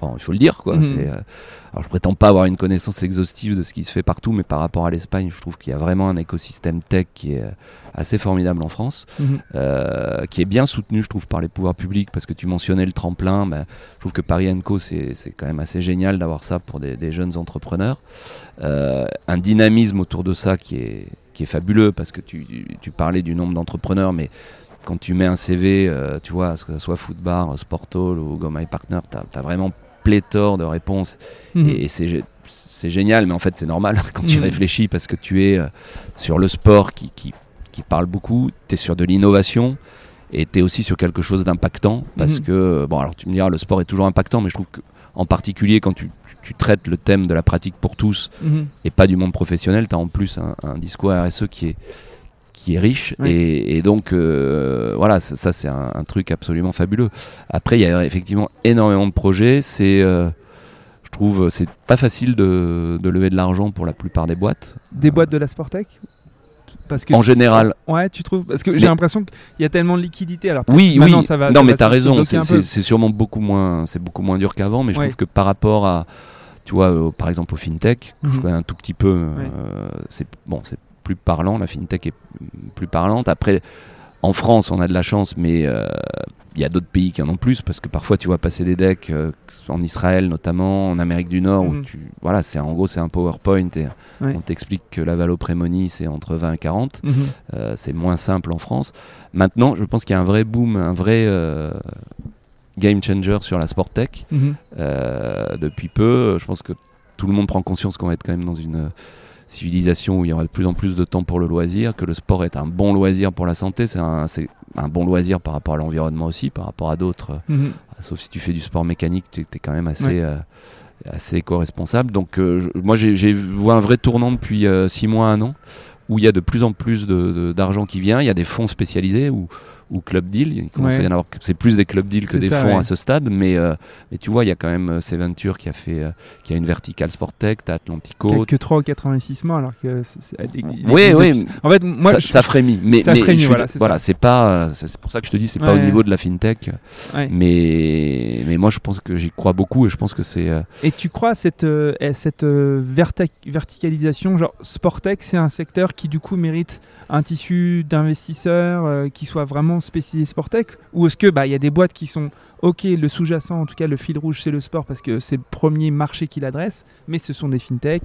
bon, il faut le dire quoi. C'est, euh, alors je prétends pas avoir une connaissance exhaustive de ce qui se fait partout, mais par rapport à l'Espagne, je trouve qu'il y a vraiment un écosystème tech qui est euh, assez formidable en France, Mhm. euh, qui est bien soutenu je trouve par les pouvoirs publics, parce que tu mentionnais le tremplin, bah, je trouve que Paris Co c'est c'est quand même assez génial d'avoir ça pour des, des jeunes entrepreneurs. Euh, un dynamisme autour de ça qui est, qui est fabuleux parce que tu, tu parlais du nombre d'entrepreneurs, mais quand tu mets un CV, euh, tu vois, que ce soit Footbar, Sportall ou Go My Partner, tu as, vraiment pléthore de réponses Mhm. et, et c'est gé- c'est génial, mais en fait c'est normal quand tu Mhm. réfléchis parce que tu es euh, sur le sport qui, qui, qui parle beaucoup, tu es sur de l'innovation et tu es aussi sur quelque chose d'impactant parce Mhm. que, bon alors tu me diras, le sport est toujours impactant, mais je trouve que en particulier quand tu, tu- tu traites le thème de la pratique pour tous Mhm. et pas du monde professionnel, tu as en plus un, un discours RSE qui est, qui est riche. Oui. Et, et donc, euh, voilà, ça, ça, c'est un, un truc absolument fabuleux. Après, il y a effectivement énormément de projets. C'est, euh, je trouve, c'est pas facile de, de lever de l'argent pour la plupart des boîtes. Des boîtes de la Sportec parce que En général. Ouais, tu trouves Parce que j'ai l'impression qu'il y a tellement de liquidité. Alors Oui, oui. ça va- non, ça mais t'as raison. C'est, sûrement beaucoup moins, c'est beaucoup moins dur qu'avant. Mais je Ouais. trouve que par rapport à, tu vois, euh, par exemple au fintech, que je Mhm. connais un tout petit peu, euh, c'est bon, c'est plus parlant. La fintech est plus parlante. Après, en France, on a de la chance, mais euh, il y a d'autres pays qui en ont plus parce que parfois, tu vois passer des decks euh, en Israël, notamment en Amérique du Nord, où Mhm. tu, voilà, c'est en gros c'est un PowerPoint et Ouais. on t'explique que la valoprémonie c'est entre 20 et 40. Mhm. Euh, c'est moins simple en France. Maintenant, je pense qu'il y a un vrai boom, un vrai game changer sur la sport tech. Mhm. Depuis peu, je pense que tout le monde prend conscience qu'on va être quand même dans une civilisation où il y aura de plus en plus de temps pour le loisir, que le sport est un bon loisir pour la santé, c'est un, c'est un bon loisir par rapport à l'environnement aussi, par rapport à d'autres. euh, Mhm. Sauf si tu fais du sport mécanique, tu es quand même assez, Ouais. euh, assez éco-responsable. Donc euh, moi j'ai vu un vrai tournant depuis 6 mois, un an, où il y a de plus en plus d'argent qui vient. Il y a des fonds spécialisés ou, ou club deal. Il commence Ouais. à y en avoir. C'est plus des club deals que des ça, fonds ouais. à ce stade, mais, euh, mais tu vois, il y a quand même euh, Seventure qui a fait, euh, qui a une verticale sport tech, t'as Atlantico. Quelques 3 ou 4 investissements alors que Oui, oui. En fait, moi, ça, je- ça frémit, mais, ça mais frémit, je voilà, c'est voilà, pas, euh, c'est pour ça que je te dis, c'est pas au Ouais. niveau de la fintech, ouais. mais, mais moi je pense que j'y crois beaucoup et je pense que c'est, euh, Et tu crois à cette, cette verta- verticalisation Genre, Sportec, c'est un secteur qui du coup mérite un tissu d'investisseurs qui soit vraiment spécialisé Sportec Ou est-ce que bah, il y a des boîtes qui sont ok, le sous-jacent, en tout cas le fil rouge, c'est le sport parce que c'est le premier marché qu'il adresse, mais ce sont des fintech.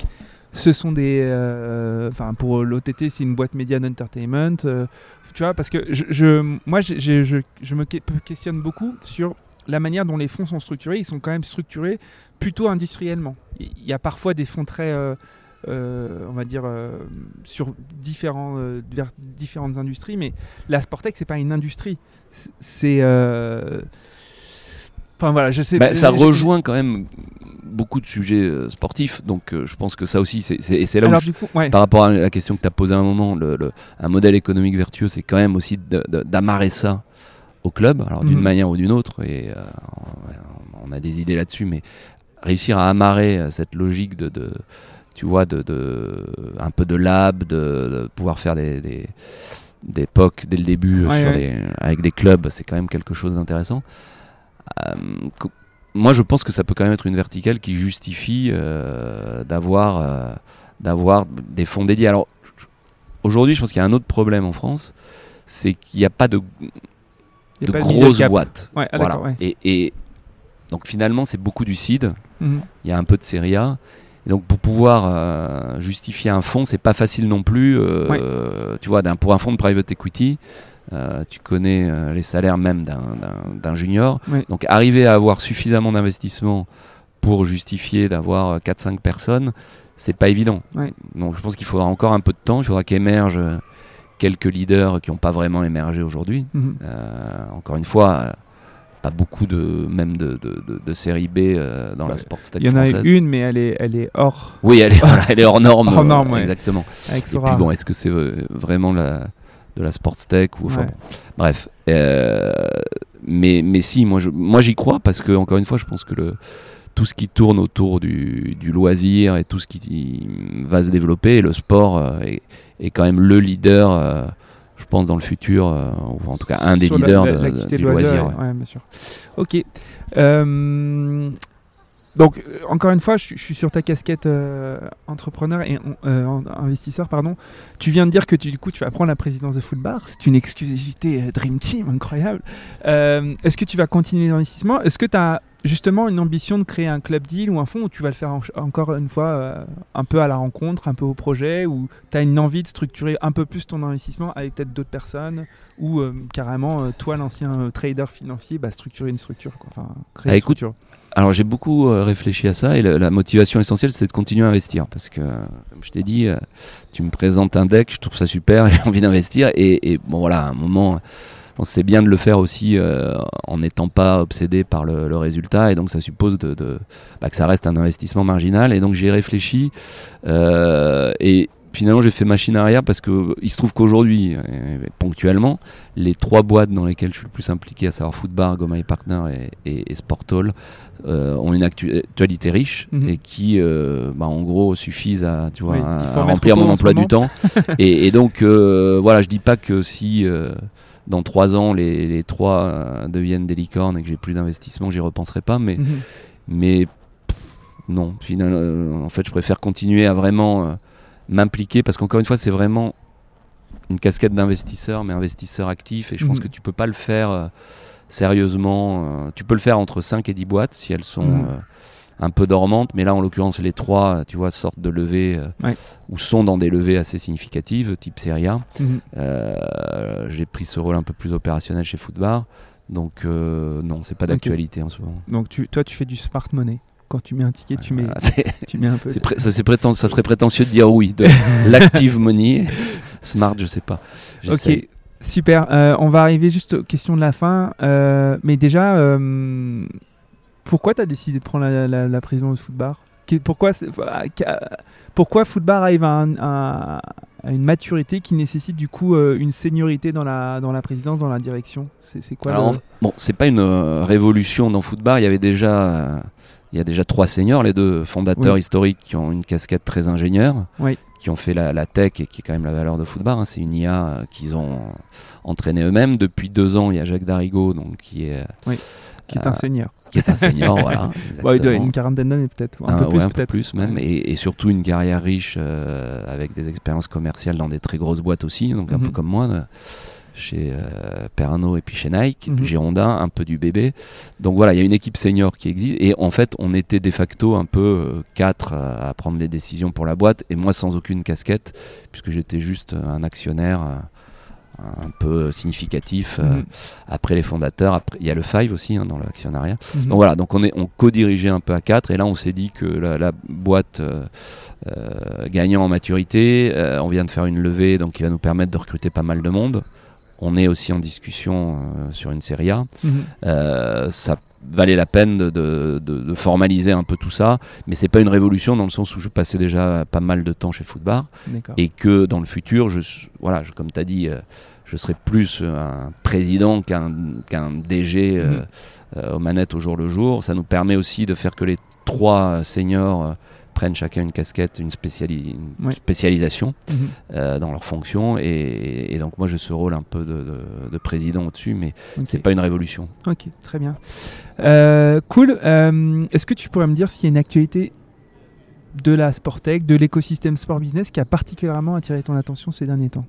Ce sont des. euh, Enfin, pour l'OTT, c'est une boîte Media and Entertainment. euh, tu vois, parce que je, moi, je, me que- questionne beaucoup sur la manière dont les fonds sont structurés. Ils sont quand même structurés plutôt industriellement. Il y a parfois des fonds très, euh, on va dire, euh, sur différents, euh, vers différentes industries, mais la Sportec, c'est pas une industrie. C'est. euh, Enfin voilà, je sais. Bah, ça rejoint quand même beaucoup de sujets euh, sportifs, donc euh, je pense que ça aussi, c'est là où Alors je- du coup, ouais. par rapport à la question que tu as posée à un moment, le, le- un modèle économique vertueux, c'est quand même aussi d'amarrer ça au club, alors d'une Mhm. manière ou d'une autre, et euh, on- a des idées là-dessus, mais réussir à amarrer euh, cette logique de, de- tu vois, de, de- un peu de lab, de, de pouvoir faire des, des, des POC dès le début Ouais, sur ouais. les- avec des clubs, c'est quand même quelque chose d'intéressant. Euh, moi, je pense que ça peut quand même être une verticale qui justifie euh, d'avoir euh, d'avoir des fonds dédiés. Alors, aujourd'hui, je pense qu'il y a un autre problème en France, c'est qu'il n'y a pas de, de pas grosses boîtes. Ouais, ah, Voilà. Et, et donc finalement, c'est beaucoup du seed. Mhm. Il y a un peu de Serie A, Et donc pour pouvoir euh, justifier un fonds, c'est pas facile non plus. euh, euh, tu vois, pour un fonds de private equity, euh, tu connais les salaires même d'un- junior. Donc arriver à avoir suffisamment d'investissement pour justifier d'avoir 4-5 personnes, c'est pas évident. Donc je pense qu'il faudra encore un peu de temps. Il faudra qu'émergent quelques leaders qui n'ont pas vraiment émergé aujourd'hui. Mhm. Encore une fois, pas beaucoup de même de, de, de- de série B euh, dans la Ouais. sport Il y en a une, mais elle est, elle est hors Oui, elle est, voilà, elle est hors norme. Hors euh, norme, ouais. Exactement. avec Et puis bon, est-ce que c'est euh, vraiment la, de la sports tech ou enfin Ouais. bon. Bref. Euh, mais mais si, moi je, moi j'y crois parce que encore une fois, je pense que le tout ce qui tourne autour du, du loisir et tout ce qui va se développer, le sport euh, est, est quand même le leader. Pense dans le futur, euh, ou en tout cas un des Sur la- leaders la- de- du loisir, loisir. ouais. ouais, bien sûr. Ok. Euh, donc, euh, encore une fois, je, suis- je suis sur ta casquette euh, entrepreneur et euh, investisseur, pardon. Tu viens de dire que tu, du coup, tu vas prendre la présidence de Footbar. C'est une exclusivité euh, Dream Team, incroyable. Est-ce que tu vas continuer l'investissement? Est-ce que tu as justement une ambition de créer un club deal ou un fonds où tu vas le faire en- encore une fois euh, un peu à la rencontre, un peu au projet, ou tu as une envie de structurer un peu plus ton investissement avec peut-être d'autres personnes ou euh, carrément, euh, toi, l'ancien trader financier, bah, structurer une structure. Quoi. Enfin, créer Ah, une écoute, structure. Alors j'ai beaucoup réfléchi à ça et la, la motivation essentielle c'est de continuer à investir parce que comme je t'ai dit, tu me présentes un deck, je trouve ça super, j'ai envie d'investir et, et bon voilà, à un moment, pense que c'est bien de le faire aussi euh, en n'étant pas obsédé par le, le résultat et donc ça suppose de, de- bah, que ça reste un investissement marginal et donc j'ai réfléchi euh, et finalement j'ai fait machine arrière parce que il se trouve qu'aujourd'hui, euh, ponctuellement, les trois boîtes dans lesquelles je suis le plus impliqué, à savoir Footbar, Goma Partner et, et, et Sportall, euh, ont une actu- actualité riche Mhm. et qui, euh, bah, en gros, suffisent à, tu vois, Oui, remplir mon emploi du temps. et, et donc, euh, voilà, je dis pas que si dans trois ans les, les trois euh, deviennent des licornes et que j'ai plus d'investissement, j'y repenserai pas, mais, Mhm. mais pff, non, finalement, euh, en fait, je préfère continuer à vraiment euh, m'impliquer parce qu'encore une fois, c'est vraiment une casquette d'investisseur, mais investisseur actif. Et je pense Mhm. que tu peux pas le faire sérieusement. tu peux le faire entre 5 et 10 boîtes si elles sont Mhm. Un peu dormantes. Mais là, en l'occurrence, les trois, tu vois, sortent de levées euh, Ouais. ou sont dans des levées assez significatives, type Serie A. Mhm. Euh, J'ai pris ce rôle un peu plus opérationnel chez Footbar. Donc, euh, non, c'est pas d'actualité en ce moment. Donc, tu, toi, tu fais du smart money. Quand tu mets un ticket, tu, mets, tu un peu. pré- ça, serait prétentieux de dire oui. De l'active money, smart, je sais pas. Ok, super. Euh, on va arriver juste aux questions de la fin. Euh, mais déjà, euh, pourquoi tu as décidé de prendre la, la- la présidence de Footbar pourquoi, voilà, qu'a- pourquoi Footbar arrive à, un- à- à une maturité qui nécessite du coup euh, une seniorité dans la, dans la présidence, dans la direction? C'est quoi Alors, le- bon, c'est pas une euh, révolution dans Footbar. Il y avait déjà, euh, il y a déjà trois seniors, les deux fondateurs Oui. historiques qui ont une casquette très ingénieur, Oui. qui ont fait la, la tech et qui est quand même la valeur de Footbar. hein. C'est une IA euh, qu'ils ont euh, entraîné eux-mêmes. Depuis deux ans, il y a Jacques Darigo, donc qui est, qui est un euh, senior qui est un senior, voilà. Bon, il doit une quarantaine d'années peut-être, un Ah, peu ouais, plus un peu peut-être. plus même, et, et surtout une carrière riche euh, avec des expériences commerciales dans des très grosses boîtes aussi, donc un Mhm. peu comme moi, chez euh, Perano et puis chez Nike, Mhm. Girondin, un peu du bébé. Donc voilà, il y a une équipe senior qui existe, et en fait, on était de facto un peu euh, quatre euh, à prendre les décisions pour la boîte, et moi sans aucune casquette, puisque j'étais juste un actionnaire. Un peu significatif euh, Mhm. après les fondateurs après il y a le Five aussi hein, dans l'actionnariat Mhm. donc voilà, donc on, est, on co-dirigeait un peu à quatre et là on s'est dit que la, la boîte euh, euh, gagnant en maturité, on vient de faire une levée donc qui va nous permettre de recruter pas mal de monde. On est aussi en discussion euh, sur une série A. Mhm. Euh, ça valait la peine de, de- de- de formaliser un peu tout ça, mais c'est pas une révolution dans le sens où je passais déjà pas mal de temps chez Footbar et que dans le futur, je, voilà, je- comme tu as dit, euh, je serai plus un président qu'un DG Mhm. euh, aux manettes au jour le jour. Ça nous permet aussi de faire que les trois seniors prennent chacun une casquette, une, spéciali- une Ouais. spécialisation Mhm. euh, dans leur fonction. Et, et donc moi, j'ai ce rôle un peu de, de- de président au-dessus, mais c'est pas une révolution. Ok, très bien. Euh, cool. Euh, Est-ce que tu pourrais me dire s'il y a une actualité de la Sportec, de l'écosystème sport business qui a particulièrement attiré ton attention ces derniers temps?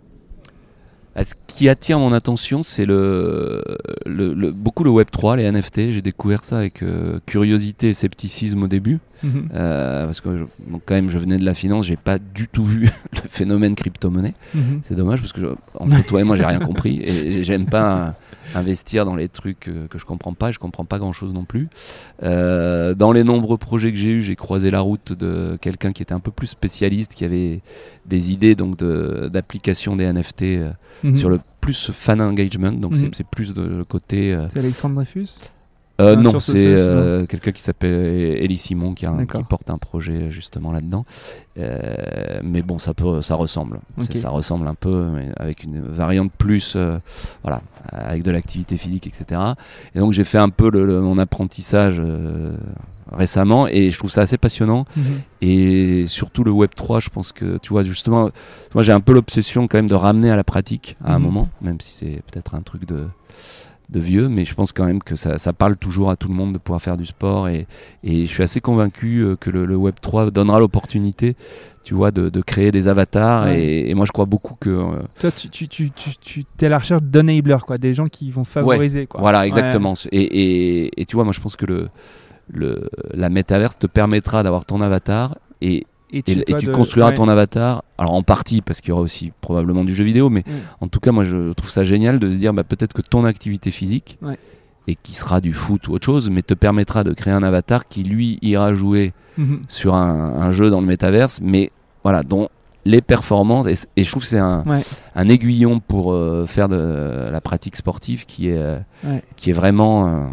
Ce qui attire mon attention, c'est le, le, le- beaucoup le Web 3, les NFT. J'ai découvert ça avec euh, curiosité et scepticisme au début, Mhm. euh, parce que je- donc quand même, je venais de la finance, j'ai pas du tout vu le phénomène crypto-monnaie. Mhm. C'est dommage parce que je- entre toi et moi, j'ai rien compris et, et j'aime pas investir dans les trucs euh, que je comprends pas. et Je comprends pas grand chose non plus. Euh, dans les nombreux projets que j'ai eu, j'ai croisé la route de quelqu'un qui était un peu plus spécialiste, qui avait des idées donc de- d'application des NFT euh, Mhm. sur le plus fan engagement. Donc c'est- Mhm. c'est plus de le côté. euh, C'est Alexandre Dreyfus? Euh, Ah, non, sur ce- c'est ce- euh, quelqu'un qui s'appelle Elie Simon qui, a un- D'accord. qui porte un projet justement là-dedans. Euh, mais bon, ça peut, ça ressemble. Ça ressemble un peu, mais avec une variante plus, euh, voilà, avec de l'activité physique, etc. Et donc j'ai fait un peu le- le- mon apprentissage euh, récemment et je trouve ça assez passionnant. Mhm. Et surtout le Web 3, je pense que tu vois justement, moi j'ai un peu l'obsession quand même de ramener à la pratique à un Mhm. moment, même si c'est peut-être un truc de de vieux, mais je pense quand même que ça, ça parle toujours à tout le monde de pouvoir faire du sport et, et je suis assez convaincu euh, que le, le Web 3 donnera l'opportunité, tu vois, de, de créer des avatars Ouais. et, et moi je crois beaucoup que euh, Toi, tu, tu, tu, tu, es à la recherche d'enablers, quoi, des gens qui vont favoriser. Quoi. Voilà, exactement. Et, et, et tu vois, moi je pense que le, le, la métaverse te permettra d'avoir ton avatar et, Et et, et toi, tu de- construiras ouais. ton avatar. Alors en partie parce qu'il y aura aussi probablement du jeu vidéo, mais Mm. en tout cas moi je trouve ça génial de se dire bah, peut-être que ton activité physique, Ouais. et qui sera du foot ou autre chose, mais te permettra de créer un avatar qui lui ira jouer Mhm. sur un, un jeu dans le métaverse, mais voilà, dont les performances, et, je trouve que c'est un, Ouais. un aiguillon pour euh, faire de la pratique sportive qui est, euh, Ouais. qui est vraiment... euh,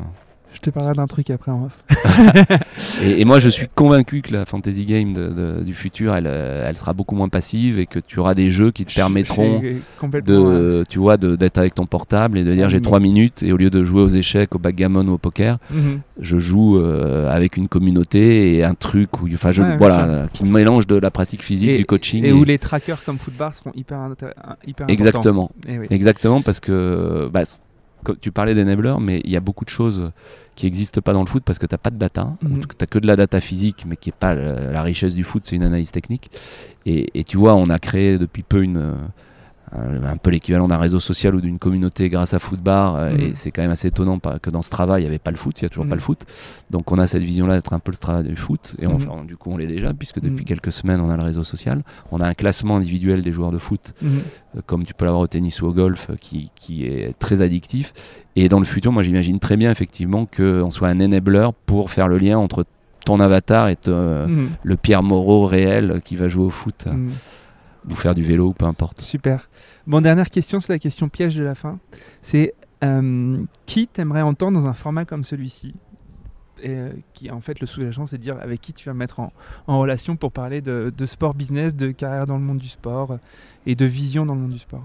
Je te parlerai d'un truc après en off. et, et moi, je suis convaincu que la fantasy game de- de- du futur, elle, euh, elle sera beaucoup moins passive et que tu auras des jeux qui te permettront de, tu vois, d'être avec ton portable et de dire Ah, j'ai mais- 3 minutes et au lieu de jouer aux échecs, au backgammon ou au poker, mhm. je joue euh, avec une communauté et un truc où, enfin, je, Ouais, voilà, qui mélange de la pratique physique, Et- du coaching. Et où les trackers comme Footbar seront hyper, hyper importants. Exactement, Eh oui. exactement, parce que bah, tu parlais d'enabler, mais il y a beaucoup de choses qui n'existent pas dans le foot parce que tu n'as pas de data. Mhm. Tu n'as que de la data physique, mais qui n'est pas la richesse du foot, c'est une analyse technique. Et, et tu vois, on a créé depuis peu une, euh, un, un peu l'équivalent d'un réseau social ou d'une communauté grâce à Footbar. euh, Mhm. Et c'est quand même assez étonnant que dans ce travail, il n'y avait pas le foot, il n'y a toujours pas le foot. Donc on a cette vision-là d'être un peu le travail du foot. Et on- enfin, du coup, on l'est déjà, puisque depuis quelques semaines, on a le réseau social. On a un classement individuel des joueurs de foot euh, comme tu peux l'avoir au tennis ou au golf, euh, qui, qui est très addictif. Et dans le futur, moi j'imagine très bien effectivement qu'on soit un enabler pour faire le lien entre ton avatar et te- le Pierre Moreau réel euh, qui va jouer au foot euh. Ou faire du vélo ou peu importe. Super. Bon, dernière question, c'est la question piège de la fin. C'est euh, qui t'aimerais entendre dans un format comme celui-ci? Et, euh, qui en fait le sous-jacent c'est de dire avec qui tu vas mettre en, en relation pour parler de, de sport business, de carrière dans le monde du sport et de vision dans le monde du sport.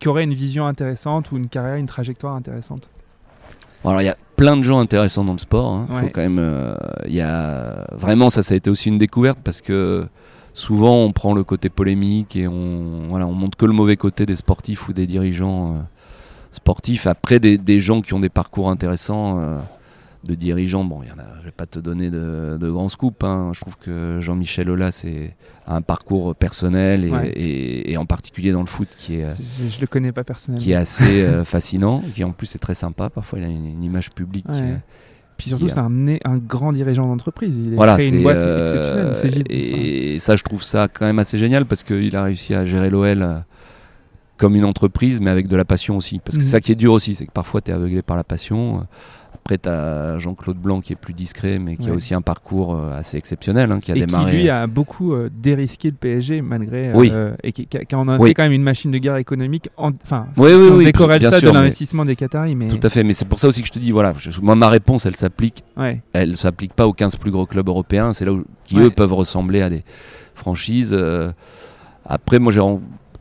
Qui aurait une vision intéressante ou une carrière, une trajectoire intéressante? Alors il y a plein de gens intéressants dans le sport. hein. Faut quand même, euh, y a vraiment ça, ça a été aussi une découverte parce que souvent on prend le côté polémique et on voilà, on montre que le mauvais côté des sportifs ou des dirigeants euh, sportifs. Après des, des gens qui ont des parcours intéressants. euh, de dirigeants, bon, il y en a, je vais pas te donner de, de grands scoops. hein. Je trouve que Jean-Michel Aulas c'est un parcours personnel et, Ouais. et- et en particulier dans le foot qui est, euh, Je, je le connais pas personnellement. qui est assez euh, fascinant, qui en plus est très sympa. Parfois, il a une, une image publique. Ouais. euh, Puis surtout, c'est un, un grand dirigeant d'entreprise. Il a voilà, créé une boîte euh, exceptionnelle. C'est et ça, je trouve ça quand même assez génial parce qu'il a réussi à gérer l'OL euh, comme une entreprise, mais avec de la passion aussi. Parce que Mhm. c'est ça qui est dur aussi, c'est que parfois tu es aveuglé par la passion. Après, tu as Jean-Claude Blanc qui est plus discret, mais qui a aussi un parcours euh, assez exceptionnel, hein, qui a et démarré. qui lui a beaucoup euh, dérisqué le PSG malgré euh, Oui. et qui, qui- qui en a Oui. fait quand même une machine de guerre économique en- enfin Oui, si oui, on décorrèle ça sûr, de l'investissement des Qataris mais Tout à fait, mais c'est pour ça aussi que je te dis, voilà, je- moi ma réponse, elle s'applique ouais elle s'applique pas aux 15 plus gros clubs européens. C'est là où, qui, Ouais. eux, peuvent ressembler à des franchises. euh. après, moi, j'ai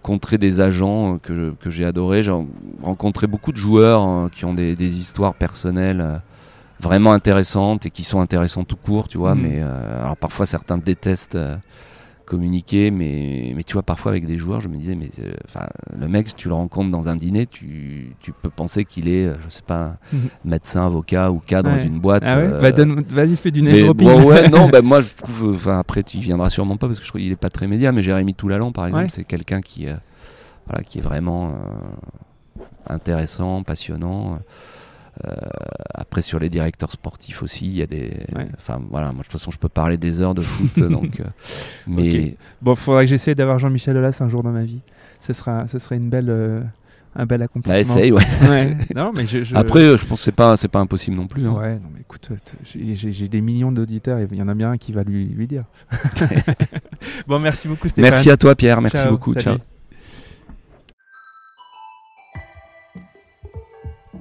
rencontré des agents euh, que, que j'ai adorés. J'ai ren- rencontré beaucoup de joueurs euh, qui ont des, des histoires personnelles euh, vraiment intéressantes et qui sont intéressantes tout court, tu vois. Mhm. Mais euh, alors, parfois, certains détestent. Communiquer mais, mais tu vois parfois avec des joueurs je me disais mais euh, le mec tu le rencontres dans un dîner tu, tu peux penser qu'il est euh, je sais pas Mhm. médecin avocat ou cadre Ouais. d'une boîte ah ouais euh, bah donne- vas-y fais du dropping. bon, ouais, non, bah, moi je trouve. Enfin, après, tu y viendras sûrement pas parce que je trouve qu'il est pas très média, mais Jérémy Toulalan, par exemple, Ouais. c'est quelqu'un qui. euh, voilà, qui est vraiment intéressant, passionnant. Après sur les directeurs sportifs aussi, il y a des. Enfin voilà, moi de toute façon je peux parler des heures de foot, donc. mais bon, il faudrait que j'essaie d'avoir Jean-Michel Aulas un jour dans ma vie. Ce sera, ce serait une belle un bel accomplissement. Bah, essaye, ouais. non, mais je, Après, je pense que c'est pas, c'est pas impossible non plus. Hein. Ouais, non, mais écoute, j'ai des millions d'auditeurs et il y en a bien un qui va lui, lui dire. bon, merci beaucoup, Stéphane. Merci à toi, Pierre. Merci beaucoup. Ciao.